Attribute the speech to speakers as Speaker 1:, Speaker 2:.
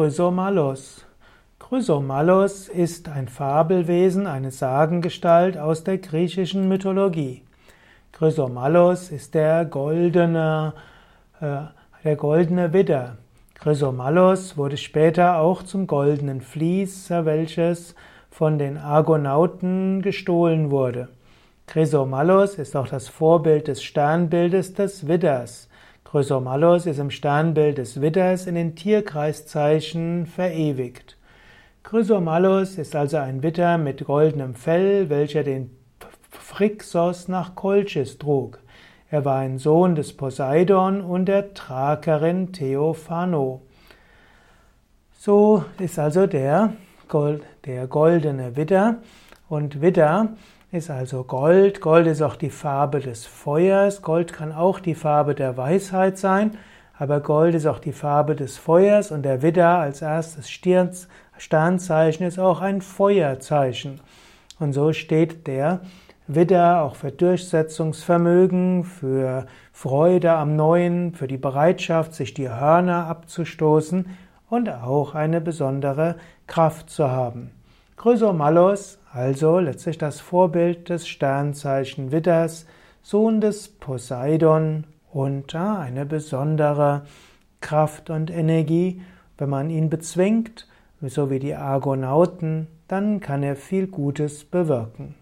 Speaker 1: Chrysomalus. Chrysomalus ist ein Fabelwesen, eine Sagengestalt aus der griechischen Mythologie. Chrysomalus ist der goldene, äh, der goldene Widder. Chrysomalus wurde später auch zum goldenen Vlies, welches von den Argonauten gestohlen wurde. Chrysomalus ist auch das Vorbild des Sternbildes des Widders. Chrysomalus ist im Sternbild des Widders in den Tierkreiszeichen verewigt. Chrysomalus ist also ein Widder mit goldenem Fell, welcher den Phrixos nach Kolchis trug. Er war ein Sohn des Poseidon und der Thrakerin Theophano. So ist also der, Gold, der goldene Widder und Widder ist also Gold. Gold ist auch die Farbe des Feuers. Gold kann auch die Farbe der Weisheit sein, aber Gold ist auch die Farbe des Feuers und der Widder als erstes Sternzeichen ist auch ein Feuerzeichen. Und so steht der Widder auch für Durchsetzungsvermögen, für Freude am Neuen, für die Bereitschaft, sich die Hörner abzustoßen und auch eine besondere Kraft zu haben. Chrysomallos, also letztlich das Vorbild des Sternzeichen Widders, Sohn des Poseidon und eine besondere Kraft und Energie. Wenn man ihn bezwingt, so wie die Argonauten, dann kann er viel Gutes bewirken.